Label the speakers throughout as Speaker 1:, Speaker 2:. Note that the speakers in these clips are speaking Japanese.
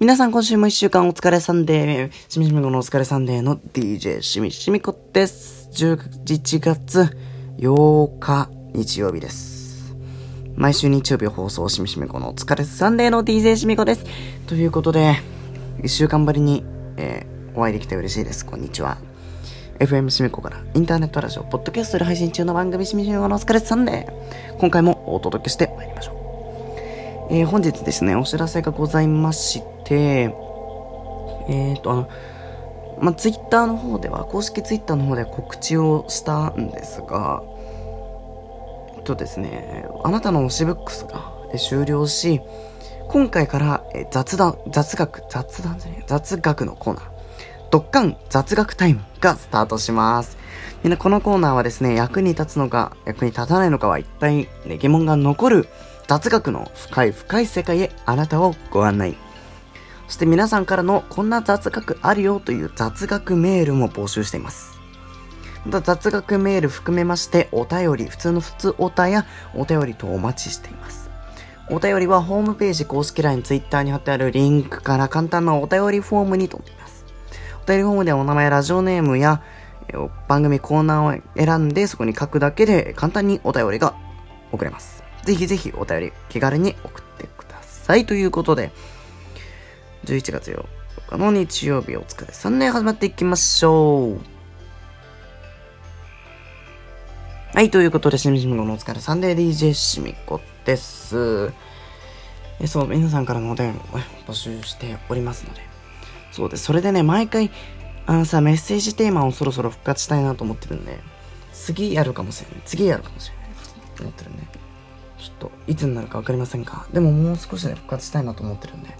Speaker 1: 皆さん今週も一週間お疲れさんで、しみしみこのお疲れサンデーの DJ しみしみこです。11月8日日曜日です。毎週日曜日放送しみしみこのお疲れサンデーの DJ しみこです。ということで、一週間ぶりに、えー、お会いできて嬉しいです。こんにちは。FM しみこからインターネットラジオ、ポッドキャストで配信中の番組しみしみこのお疲れサンデー。今回もお届けしてまいりましょう。えー、本日ですね、お知らせがございまして、えっ、ー、と、あの、まあ、ツイッターの方では、公式ツイッターの方で告知をしたんですが、えっとですね、あなたの推しブックスが終了し、今回から雑談、雑学、雑談じゃない雑学のコーナー。ドッカン雑学タイムがスタートします。みんなこのコーナーはですね、役に立つのか、役に立たないのかは一体、ね、疑問が残る雑学の深い深い世界へあなたをご案内。そして皆さんからのこんな雑学あるよという雑学メールも募集しています。また雑学メール含めましてお便り、普通の普通おたやお便りとお待ちしています。お便りはホームページ公式 LINE、Twitter に貼ってあるリンクから簡単なお便りフォームに飛んでいます。お便りフォームではお名前、ラジオネームや、番組コーナーを選んでそこに書くだけで簡単にお便りが送れます。ぜひぜひお便り気軽に送ってください。ということで、11月8日の日曜日お疲れ3年始まっていきましょう。はい、ということで、しみしみごのお疲れサンデー DJ しみこです。えそう、皆さんからのお便りを募集しておりますので、そうです。それでね、毎回、あのさ、メッセージテーマをそろそろ復活したいなと思ってるんで、次やるかもしれない。次やるかもしれない。と思ってるんで、ちょっと、いつになるか分かりませんか？でももう少しで復活したいなと思ってるんで、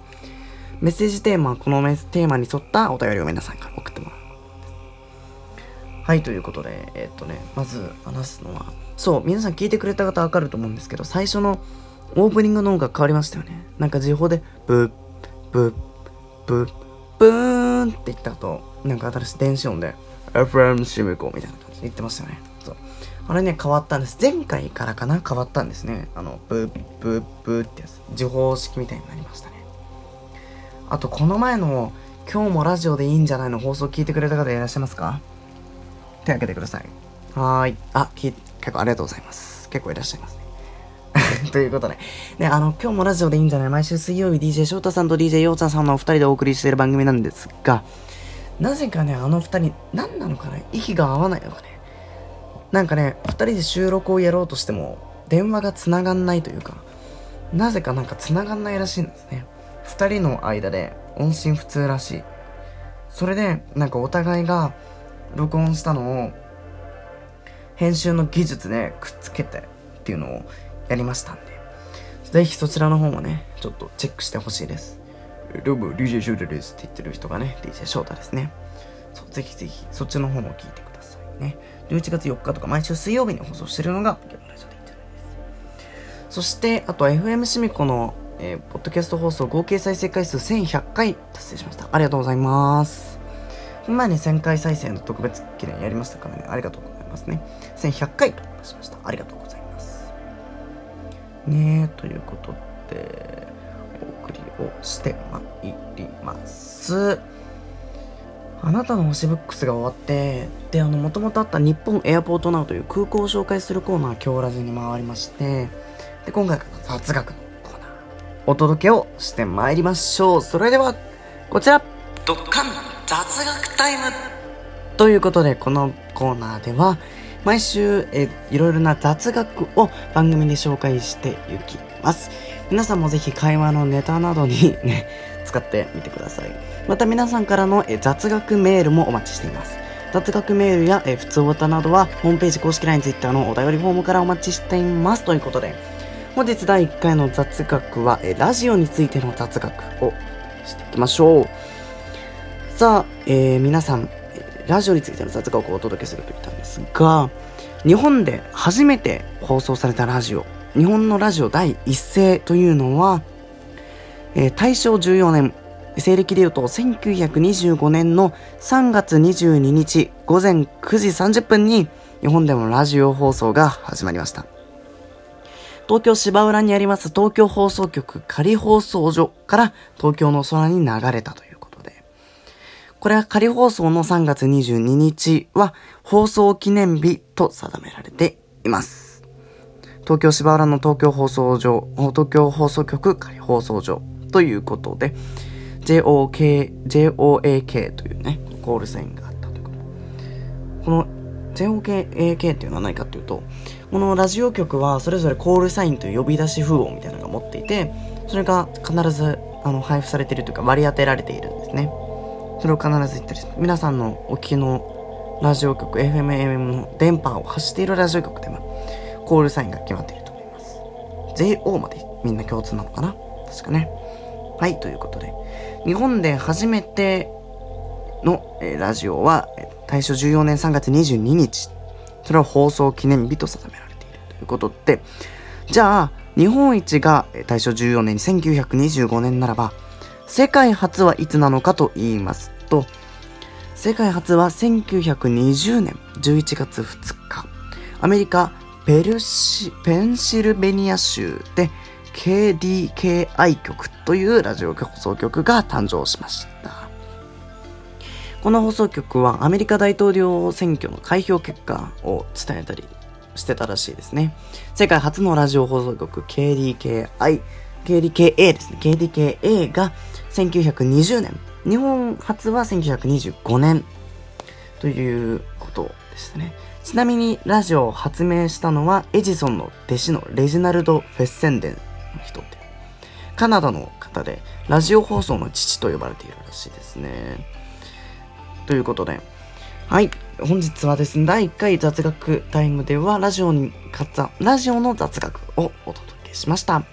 Speaker 1: メッセージテーマはこのメテーマに沿ったお便りを皆さんから送ってもらう。はい、ということで、え、っとね、まず話すのは、そう、皆さん聞いてくれた方わかると思うんですけど、最初のオープニングの音が変わりましたよね。なんか時報で、ブッ、ブッ、ブッ、ブーンって言った後、なんか新しい電子音で、FM シムコみたいな感じで言ってましたよね。そう。あれね、変わったんです。前回からかな？変わったんですね。あの、ブーブーブーってやつ。受報式みたいになりましたね。あと、この前の、今日もラジオでいいんじゃないの放送聞いてくれた方いらっしゃいますか？手挙げてください。はーい。あ、結構ありがとうございます。結構いらっしゃいますね。ということで。ね、あの、今日もラジオでいいんじゃない？毎週水曜日 DJ 翔太さんと DJ ようちゃんさんのお二人でお送りしている番組なんですが、なぜかね、あの二人、何なのかね、息が合わないのかね？なんかね、二人で収録をやろうとしても、電話が繋がんないというか、なぜかなんか繋がんないらしいんですね。二人の間で音信不通らしい。それで、なんかお互いが録音したのを、編集の技術でくっつけてっていうのをやりましたんで、ぜひそちらの方もね、ちょっとチェックしてほしいです。どうも、DJ 翔太ですって言ってる人がね、DJ 翔太ですね。そう、ぜひぜひ、そっちの方も聞いてくださいね。11月4日とか毎週水曜日に放送してるのが、ポケモンラジオでいいんじゃないですそして、あと FM シミコの、えー、ポッドキャスト放送合計再生回数1100回達成しました。ありがとうございます。前に1000回再生の特別記念やりましたからね、ありがとうございますね。1100回突破しました。ありがとうございます。ねえということで、お送りをしてまいります。あなたの星ブックスが終わって、で、あの、もともとあった日本エアポートナウという空港を紹介するコーナー、今日ラジに回りまして、で、今回から雑学の、お届けをしてまいりましょう。それでは、こちら、ドッカン雑学タイムということで、このコーナーでは、毎週、えいろいろな雑学を番組で紹介していきます。皆さんもぜひ会話のネタなどにね、使ってみてください。また皆さんからのえ雑学メールもお待ちしています。雑学メールやえ普通オタなどはホームページ公式 LINE、Twitter のお便りフォームからお待ちしています。ということで、本日第1回の雑学はえラジオについての雑学をしていきましょう。さあ、えー、皆さん、ラジオについての雑学をお届けすると言ったんですが、日本で初めて放送されたラジオ、日本のラジオ第一声というのは、えー、大正14年、西暦で言うと1925年の3月22日午前9時30分に日本でもラジオ放送が始まりました。東京芝浦にあります東京放送局仮放送所から東京の空に流れたということで、これは仮放送の3月22日は放送記念日と定められています。東京芝浦の東京放送所、東京放送局仮放送所ということで、JOK、JOAK というね、コールサインがあったというこ。の JOKAK っていうのは何かっていうと、このラジオ局はそれぞれコールサインという呼び出し符号みたいなのが持っていて、それが必ずあの配布されているというか割り当てられているんですね。それを必ず言ったり皆さんのお聞きのラジオ局、FM、AM の電波を発しているラジオ局では、コールサインが決まっていると思います。JO までみんな共通なのかな？確かね。はい、ということで。日本で初めての、えー、ラジオは、大正14年3月22日。それは放送記念日と定められているということで、じゃあ、日本一が大正14年1925年ならば、世界初はいつなのかと言いますと、世界初は1920年11月2日、アメリカペルシペンシルベニア州で KDKI 局というラジオ放送局が誕生しました。この放送局はアメリカ大統領選挙の開票結果を伝えたりしてたらしいですね。世界初のラジオ放送局 KDKI、KDKA ですね。KDKA が1920年、日本初は1925年ということでしたね。ちなみにラジオを発明したのはエジソンの弟子のレジナルド・フェッセンデンの人で、カナダの方でラジオ放送の父と呼ばれているらしいですね。ということで、はい。本日はですね、第1回雑学タイムでは、ラジオに、かつ、ラジオの雑学をお届けしました。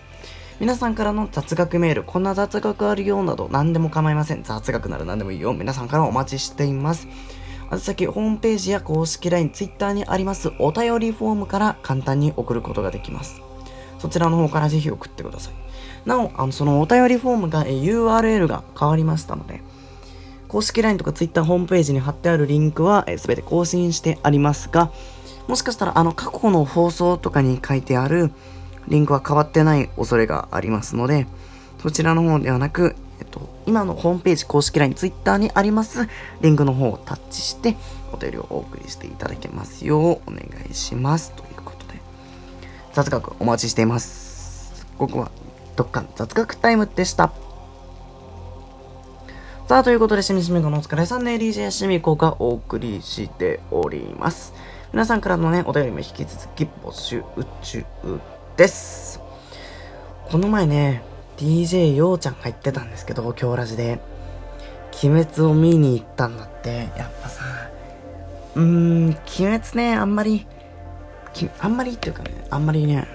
Speaker 1: 皆さんからの雑学メール、こんな雑学あるよなど、何でも構いません。雑学なら何でもいいよ。皆さんからお待ちしています。あ先、ホームページや公式 LINE、Twitter にありますお便りフォームから簡単に送ることができます。そちらの方からぜひ送ってください。なお、あのそのお便りフォームが、え URL が変わりましたので、公式 LINE とか Twitter ホームページに貼ってあるリンクは、え全て更新してありますが、もしかしたらあの過去の放送とかに書いてあるリンクは変わってない恐れがありますので、そちらの方ではなく、えっと、今のホームページ公式 LINE、Twitter にありますリンクの方をタッチして、お便りをお送りしていただけますようお願いします。ということで、雑学お待ちしています。ここは、どっか雑学タイムでした。さあ、ということで、しみしみこのお疲れさんね、DJ しみこがお送りしております。皆さんからのね、お便りも引き続き募集中です。この前ね、DJ ようちゃんが言ってたんですけど、今日ラジで。鬼滅を見に行ったんだって。やっぱさ、うーん、鬼滅ね、あんまり、あんまりっていうかね、あんまりね、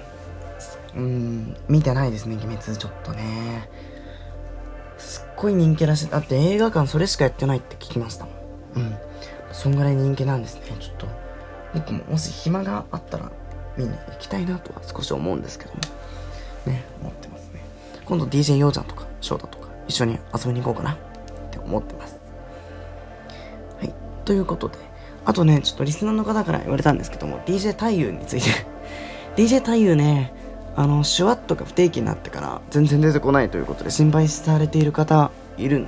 Speaker 1: うーん、見てないですね、鬼滅ちょっとね。ごい人気らしい。だって映画館それしかやってないって聞きましたもん。うん。そんぐらい人気なんですね。ちょっと、僕ももし暇があったら見に行きたいなとは少し思うんですけども。ね、思ってますね。今度 DJ ようちゃんとか、翔太とか、一緒に遊びに行こうかなって思ってます。はい。ということで、あとね、ちょっとリスナーの方から言われたんですけども、DJ 太夫について DJ 太夫ね、あの、シュワットが不定期になってから全然出てこないということで心配されている方いる、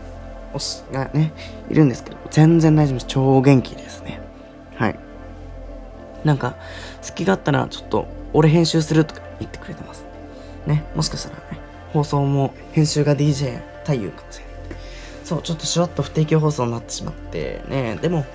Speaker 1: おし、がね、いるんですけど、全然大丈夫です。超元気ですね。はい。なんか、隙があったらちょっと、俺編集するとか言ってくれてます。ね、もしかしたらね、放送も編集が DJ 太夫かもしれない。そう、ちょっとシュワッと不定期放送になってしまって、ね、でも、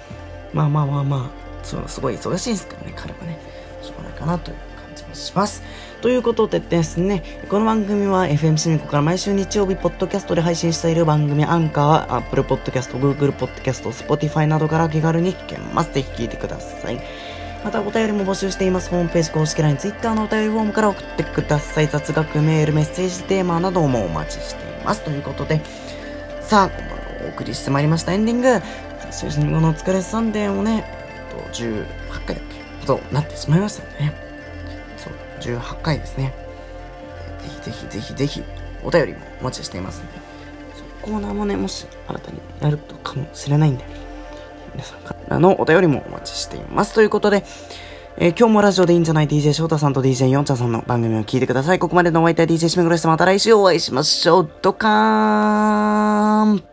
Speaker 1: まあまあまあまあ、そう、すごい忙しいですからね、彼はね、しょうがないかなという感じもします。ということでですね、この番組は FM シミコから毎週日曜日、ポッドキャストで配信している番組アンカー、Apple Podcast、Google Podcast、Spotify などから気軽に聞けます。ぜひ聞いてください。またお便りも募集しています。ホームページ公式 LINE、Twitter のお便りフォームから送ってください。雑学、メール、メッセージテーマなどもお待ちしています。ということで、さあ、ここまでお送りしてまいりましたエンディング。最初にこのお疲れサンデーをね、18回だっけ？そうなってしまいましたね。18回ですね。ぜひぜひぜひぜひお便りもお待ちしていますので、コーナーもね、もし新たにやるとかもしれないんで、皆さんからのお便りもお待ちしています。ということで、えー今日もラジオでいいんじゃない DJ 翔太さんと DJ ヨンチャさんの番組を聞いてください。ここまでのお相手は DJ シメグロでした。また来週お会いしましょう。ドカーン